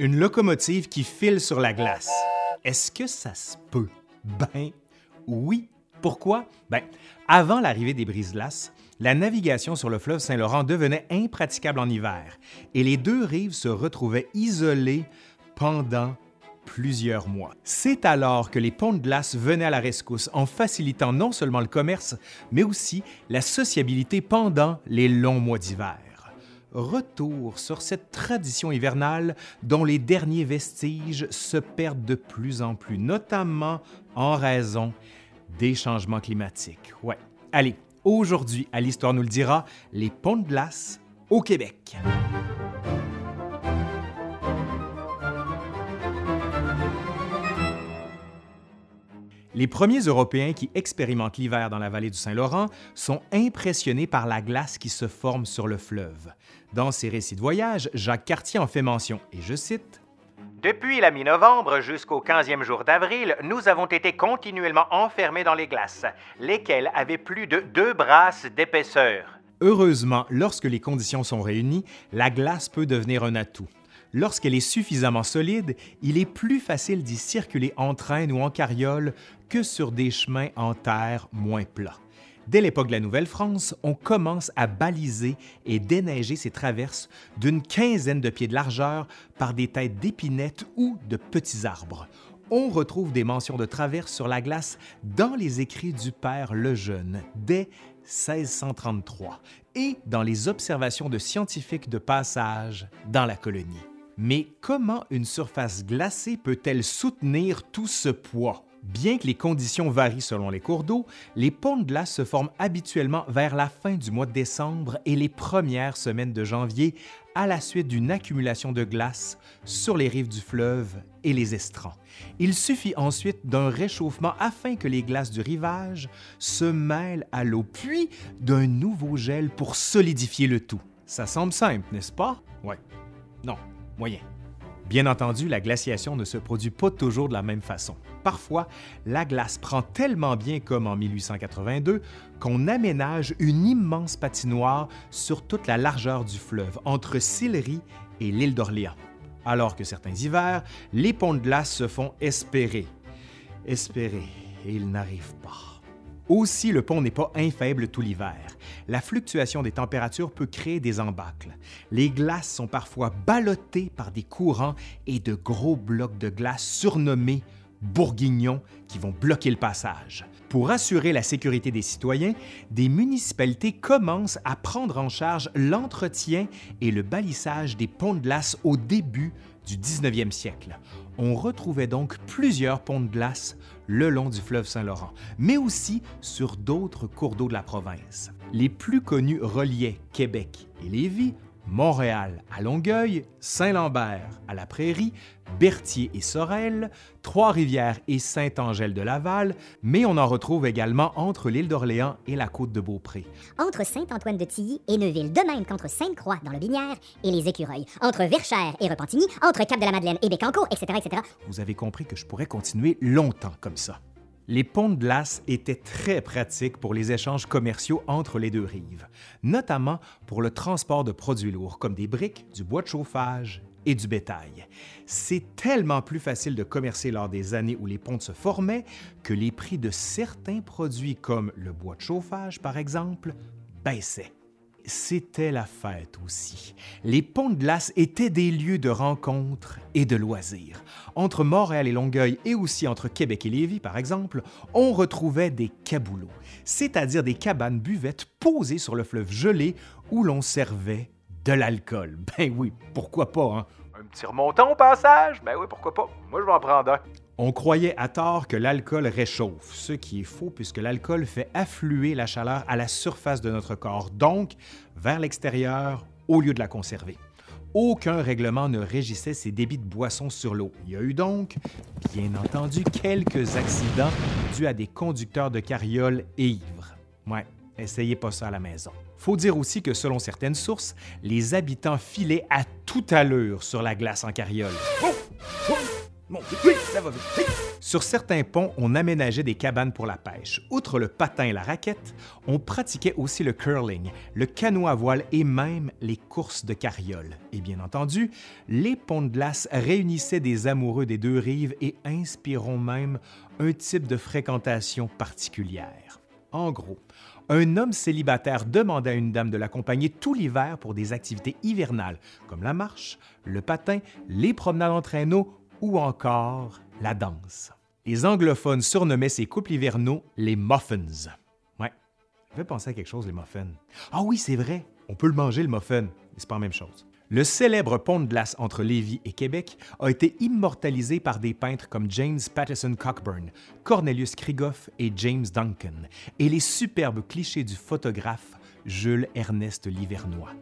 Une locomotive qui file sur la glace. Est-ce que ça se peut? Ben oui. Pourquoi? Ben, avant l'arrivée des brises-glaces, la navigation sur le fleuve Saint-Laurent devenait impraticable en hiver et les deux rives se retrouvaient isolées pendant plusieurs mois. C'est alors que les ponts de glace venaient à la rescousse en facilitant non seulement le commerce, mais aussi la sociabilité pendant les longs mois d'hiver retour sur cette tradition hivernale dont les derniers vestiges se perdent de plus en plus, notamment en raison des changements climatiques. Ouais. Allez, aujourd'hui, à l'Histoire nous le dira, les ponts de glace au Québec. Les premiers Européens qui expérimentent l'hiver dans la vallée du Saint-Laurent sont impressionnés par la glace qui se forme sur le fleuve. Dans ses récits de voyage, Jacques Cartier en fait mention, et je cite depuis la mi-novembre jusqu'au 15e jour d'avril, nous avons été continuellement enfermés dans les glaces, lesquelles avaient plus de deux brasses d'épaisseur. Heureusement, lorsque les conditions sont réunies, la glace peut devenir un atout. Lorsqu'elle est suffisamment solide, il est plus facile d'y circuler en train ou en carriole que sur des chemins en terre moins plats. Dès l'époque de la Nouvelle-France, on commence à baliser et déneiger ces traverses d'une quinzaine de pieds de largeur par des têtes d'épinettes ou de petits arbres. On retrouve des mentions de traverses sur la glace dans les écrits du père Lejeune dès 1633 et dans les observations de scientifiques de passage dans la colonie. Mais comment une surface glacée peut-elle soutenir tout ce poids? Bien que les conditions varient selon les cours d'eau, les ponts de glace se forment habituellement vers la fin du mois de décembre et les premières semaines de janvier à la suite d'une accumulation de glace sur les rives du fleuve et les estrans. Il suffit ensuite d'un réchauffement afin que les glaces du rivage se mêlent à l'eau, puis d'un nouveau gel pour solidifier le tout. Ça semble simple, n'est-ce pas? Ouais. Non, Bien entendu, la glaciation ne se produit pas toujours de la même façon. Parfois, la glace prend tellement bien comme en 1882 qu'on aménage une immense patinoire sur toute la largeur du fleuve, entre Sillery et l'île d'Orléans. Alors que certains hivers, les ponts de glace se font espérer. Espérer, et ils n'arrivent pas. Aussi, le pont n'est pas infaible tout l'hiver. La fluctuation des températures peut créer des embâcles. Les glaces sont parfois ballottées par des courants et de gros blocs de glace surnommés bourguignons qui vont bloquer le passage. Pour assurer la sécurité des citoyens, des municipalités commencent à prendre en charge l'entretien et le balissage des ponts de glace au début du 19e siècle. On retrouvait donc plusieurs ponts de glace le long du fleuve Saint-Laurent, mais aussi sur d'autres cours d'eau de la province. Les plus connus reliaient Québec et Lévis, Montréal à Longueuil, Saint-Lambert à la Prairie, Berthier et Sorel, Trois-Rivières et Saint-Angèle-de-Laval, mais on en retrouve également entre l'île d'Orléans et la côte de Beaupré. Entre Saint-Antoine-de-Tilly et Neuville, de même qu'entre Sainte-Croix dans le Binière et les Écureuils, entre Verchères et Repentigny, entre Cap-de-la-Madeleine et Bécancourt, etc., etc. Vous avez compris que je pourrais continuer longtemps comme ça les ponts de glace étaient très pratiques pour les échanges commerciaux entre les deux rives, notamment pour le transport de produits lourds comme des briques, du bois de chauffage et du bétail. C'est tellement plus facile de commercer lors des années où les ponts se formaient que les prix de certains produits comme le bois de chauffage, par exemple, baissaient c'était la fête aussi. Les ponts de glace étaient des lieux de rencontres et de loisirs. Entre Montréal et Longueuil et aussi entre Québec et Lévis, par exemple, on retrouvait des caboulots, c'est-à-dire des cabanes buvettes posées sur le fleuve gelé où l'on servait de l'alcool. Ben oui, pourquoi pas, hein? Un petit remontant au passage? Ben oui, pourquoi pas? Moi, je vais en prendre un. On croyait à tort que l'alcool réchauffe, ce qui est faux puisque l'alcool fait affluer la chaleur à la surface de notre corps, donc vers l'extérieur au lieu de la conserver. Aucun règlement ne régissait ces débits de boissons sur l'eau. Il y a eu donc, bien entendu, quelques accidents dus à des conducteurs de carrioles ivres. Ouais, essayez pas ça à la maison. Faut dire aussi que selon certaines sources, les habitants filaient à toute allure sur la glace en carriole. Sur certains ponts, on aménageait des cabanes pour la pêche. Outre le patin et la raquette, on pratiquait aussi le curling, le canot à voile et même les courses de carriole. Et bien entendu, les ponts de glace réunissaient des amoureux des deux rives et inspireront même un type de fréquentation particulière. En gros, un homme célibataire demandait à une dame de l'accompagner tout l'hiver pour des activités hivernales comme la marche, le patin, les promenades en traîneau ou encore la danse. Les anglophones surnommaient ces couples hivernaux les muffins. Ouais, ça fait penser à quelque chose, les muffins. Ah oui, c'est vrai, on peut le manger, le muffin, mais c'est pas la même chose. Le célèbre pont de glace entre Lévis et Québec a été immortalisé par des peintres comme James Patterson Cockburn, Cornelius Krigoff et James Duncan, et les superbes clichés du photographe Jules Ernest Livernois.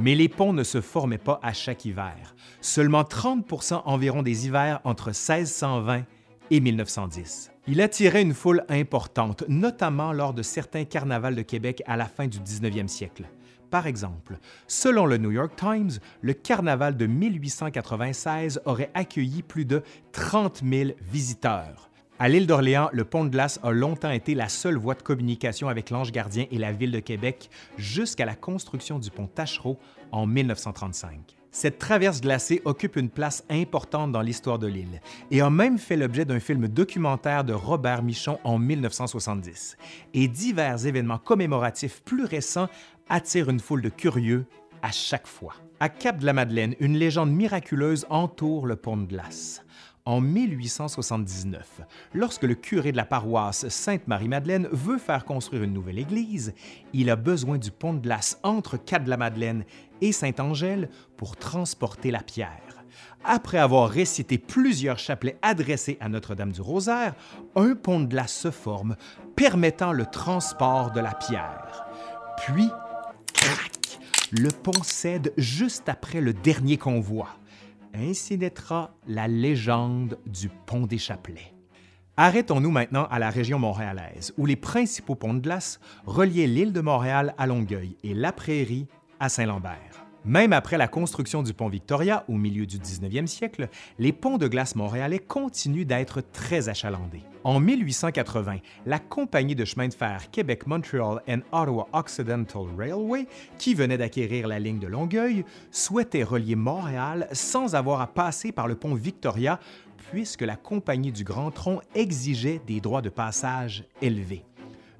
Mais les ponts ne se formaient pas à chaque hiver. Seulement 30% environ des hivers entre 1620 et 1910. Il attirait une foule importante, notamment lors de certains carnavals de Québec à la fin du 19e siècle. Par exemple, selon le New York Times, le carnaval de 1896 aurait accueilli plus de 30 000 visiteurs. À l'île d'Orléans, le pont de glace a longtemps été la seule voie de communication avec l'Ange gardien et la ville de Québec jusqu'à la construction du pont Tachereau en 1935. Cette traverse glacée occupe une place importante dans l'histoire de l'île et a même fait l'objet d'un film documentaire de Robert Michon en 1970. Et divers événements commémoratifs plus récents attirent une foule de curieux à chaque fois. À Cap de la Madeleine, une légende miraculeuse entoure le pont de glace en 1879, lorsque le curé de la paroisse Sainte-Marie-Madeleine veut faire construire une nouvelle église, il a besoin du pont de glace entre Cap-de-la-Madeleine et Saint-Angèle pour transporter la pierre. Après avoir récité plusieurs chapelets adressés à Notre-Dame du Rosaire, un pont de glace se forme, permettant le transport de la pierre. Puis, crac, le pont cède juste après le dernier convoi. Ainsi naîtra la légende du pont des Chapelets. Arrêtons-nous maintenant à la région montréalaise, où les principaux ponts de glace reliaient l'île de Montréal à Longueuil et la Prairie à Saint-Lambert. Même après la construction du pont Victoria au milieu du 19e siècle, les ponts de glace montréalais continuent d'être très achalandés. En 1880, la compagnie de chemin de fer Québec-Montreal and Ottawa Occidental Railway, qui venait d'acquérir la ligne de Longueuil, souhaitait relier Montréal sans avoir à passer par le pont Victoria, puisque la compagnie du Grand Tronc exigeait des droits de passage élevés.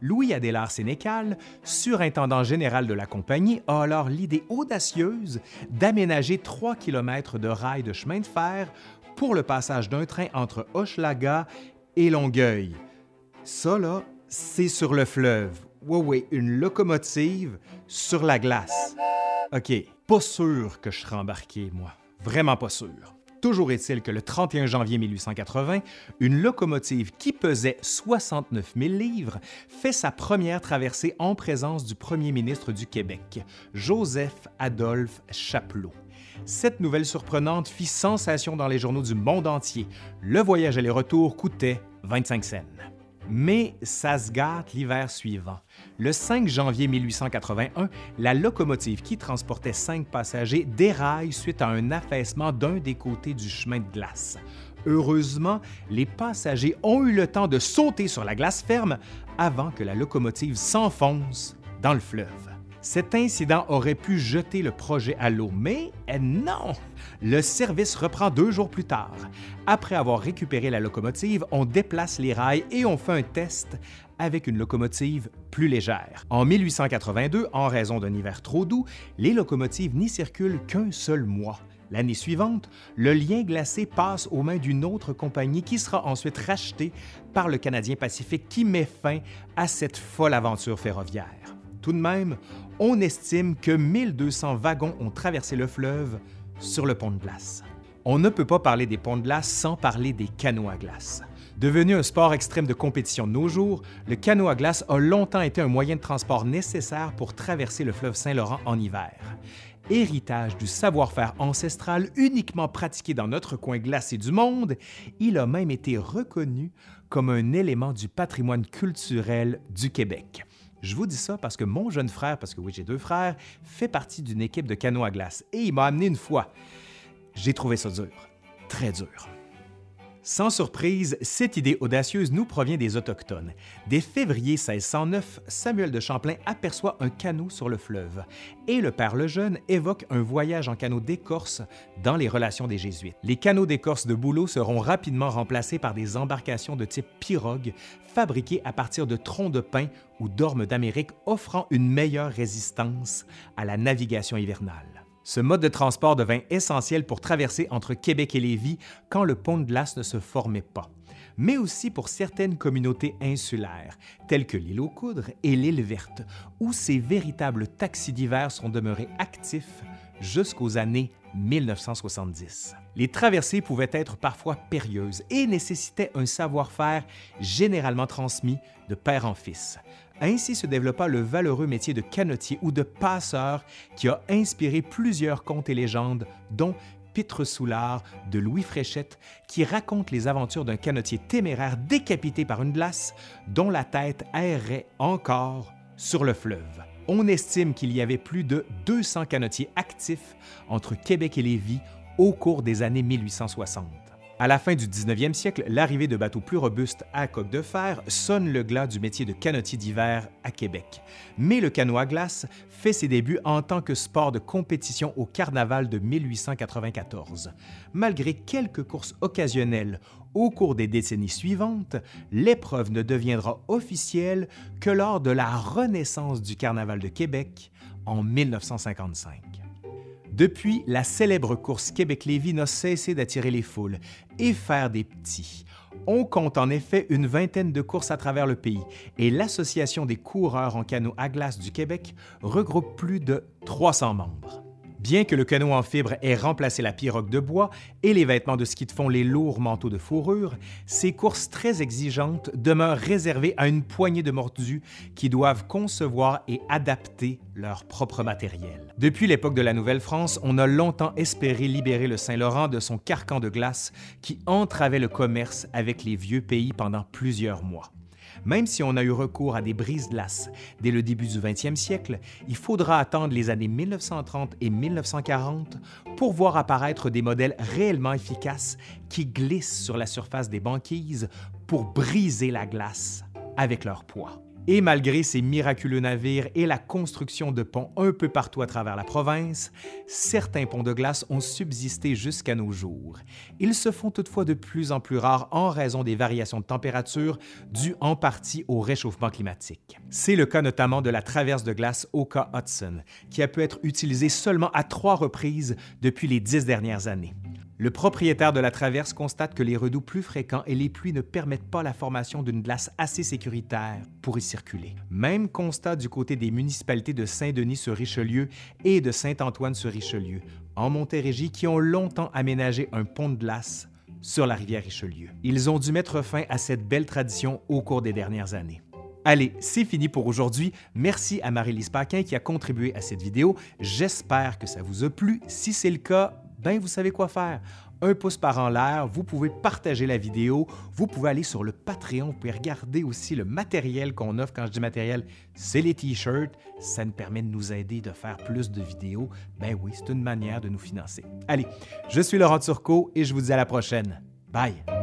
Louis Adélard Sénécal, surintendant général de la compagnie, a alors l'idée audacieuse d'aménager 3 km de rails de chemin de fer pour le passage d'un train entre Hochelaga et Longueuil. Ça, là, c'est sur le fleuve. Oui, oui, une locomotive sur la glace. OK, pas sûr que je serai embarqué, moi. Vraiment pas sûr. Toujours est-il que le 31 janvier 1880, une locomotive qui pesait 69 000 livres fait sa première traversée en présence du premier ministre du Québec, Joseph-Adolphe Chapelot. Cette nouvelle surprenante fit sensation dans les journaux du monde entier. Le voyage aller-retour coûtait 25 cents. Mais ça se gâte l'hiver suivant. Le 5 janvier 1881, la locomotive qui transportait cinq passagers déraille suite à un affaissement d'un des côtés du chemin de glace. Heureusement, les passagers ont eu le temps de sauter sur la glace ferme avant que la locomotive s'enfonce dans le fleuve. Cet incident aurait pu jeter le projet à l'eau, mais non! Le service reprend deux jours plus tard. Après avoir récupéré la locomotive, on déplace les rails et on fait un test avec une locomotive plus légère. En 1882, en raison d'un hiver trop doux, les locomotives n'y circulent qu'un seul mois. L'année suivante, le lien glacé passe aux mains d'une autre compagnie qui sera ensuite rachetée par le Canadien Pacifique qui met fin à cette folle aventure ferroviaire. Tout de même, on estime que 1200 wagons ont traversé le fleuve sur le pont de glace. On ne peut pas parler des ponts de glace sans parler des canots à glace. Devenu un sport extrême de compétition de nos jours, le canot à glace a longtemps été un moyen de transport nécessaire pour traverser le fleuve Saint-Laurent en hiver. Héritage du savoir-faire ancestral uniquement pratiqué dans notre coin glacé du monde, il a même été reconnu comme un élément du patrimoine culturel du Québec. Je vous dis ça parce que mon jeune frère, parce que oui, j'ai deux frères, fait partie d'une équipe de canot à glace et il m'a amené une fois. J'ai trouvé ça dur, très dur. Sans surprise, cette idée audacieuse nous provient des Autochtones. Dès février 1609, Samuel de Champlain aperçoit un canot sur le fleuve et le Père Lejeune évoque un voyage en canot d'écorce dans les relations des Jésuites. Les canots d'écorce de bouleau seront rapidement remplacés par des embarcations de type pirogue fabriquées à partir de troncs de pin ou d'ormes d'Amérique offrant une meilleure résistance à la navigation hivernale. Ce mode de transport devint essentiel pour traverser entre Québec et Lévis quand le pont de glace ne se formait pas, mais aussi pour certaines communautés insulaires, telles que l'île aux Coudres et l'île Verte, où ces véritables taxis d'hiver sont demeurés actifs jusqu'aux années 1970. Les traversées pouvaient être parfois périlleuses et nécessitaient un savoir-faire généralement transmis de père en fils. Ainsi se développa le valeureux métier de canotier ou de passeur qui a inspiré plusieurs contes et légendes, dont Pitre Soulard de Louis Fréchette, qui raconte les aventures d'un canotier téméraire décapité par une glace dont la tête errait encore sur le fleuve. On estime qu'il y avait plus de 200 canotiers actifs entre Québec et Lévis au cours des années 1860. À la fin du 19e siècle, l'arrivée de bateaux plus robustes à coque de fer sonne le glas du métier de canotier d'hiver à Québec. Mais le canot à glace fait ses débuts en tant que sport de compétition au Carnaval de 1894. Malgré quelques courses occasionnelles au cours des décennies suivantes, l'épreuve ne deviendra officielle que lors de la renaissance du Carnaval de Québec en 1955. Depuis, la célèbre course Québec-Lévis n'a cessé d'attirer les foules et faire des petits. On compte en effet une vingtaine de courses à travers le pays et l'Association des coureurs en canot à glace du Québec regroupe plus de 300 membres. Bien que le canot en fibre ait remplacé la pirogue de bois et les vêtements de ski de fond les lourds manteaux de fourrure, ces courses très exigeantes demeurent réservées à une poignée de mordus qui doivent concevoir et adapter leur propre matériel. Depuis l'époque de la Nouvelle-France, on a longtemps espéré libérer le Saint-Laurent de son carcan de glace qui entravait le commerce avec les vieux pays pendant plusieurs mois. Même si on a eu recours à des brises-glaces dès le début du 20e siècle, il faudra attendre les années 1930 et 1940 pour voir apparaître des modèles réellement efficaces qui glissent sur la surface des banquises pour briser la glace avec leur poids. Et malgré ces miraculeux navires et la construction de ponts un peu partout à travers la province, certains ponts de glace ont subsisté jusqu'à nos jours. Ils se font toutefois de plus en plus rares en raison des variations de température dues en partie au réchauffement climatique. C'est le cas notamment de la traverse de glace Oka Hudson, qui a pu être utilisée seulement à trois reprises depuis les dix dernières années. Le propriétaire de la traverse constate que les redoux plus fréquents et les pluies ne permettent pas la formation d'une glace assez sécuritaire pour y circuler. Même constat du côté des municipalités de Saint-Denis-sur-Richelieu et de Saint-Antoine-sur-Richelieu, en Montérégie, qui ont longtemps aménagé un pont de glace sur la rivière Richelieu. Ils ont dû mettre fin à cette belle tradition au cours des dernières années. Allez, c'est fini pour aujourd'hui. Merci à Marie-Lise Paquin qui a contribué à cette vidéo. J'espère que ça vous a plu. Si c'est le cas, ben vous savez quoi faire. Un pouce par en l'air, vous pouvez partager la vidéo, vous pouvez aller sur le Patreon, vous pouvez regarder aussi le matériel qu'on offre. Quand je dis matériel, c'est les t-shirts. Ça nous permet de nous aider de faire plus de vidéos. Ben oui, c'est une manière de nous financer. Allez, je suis Laurent Turcot et je vous dis à la prochaine. Bye!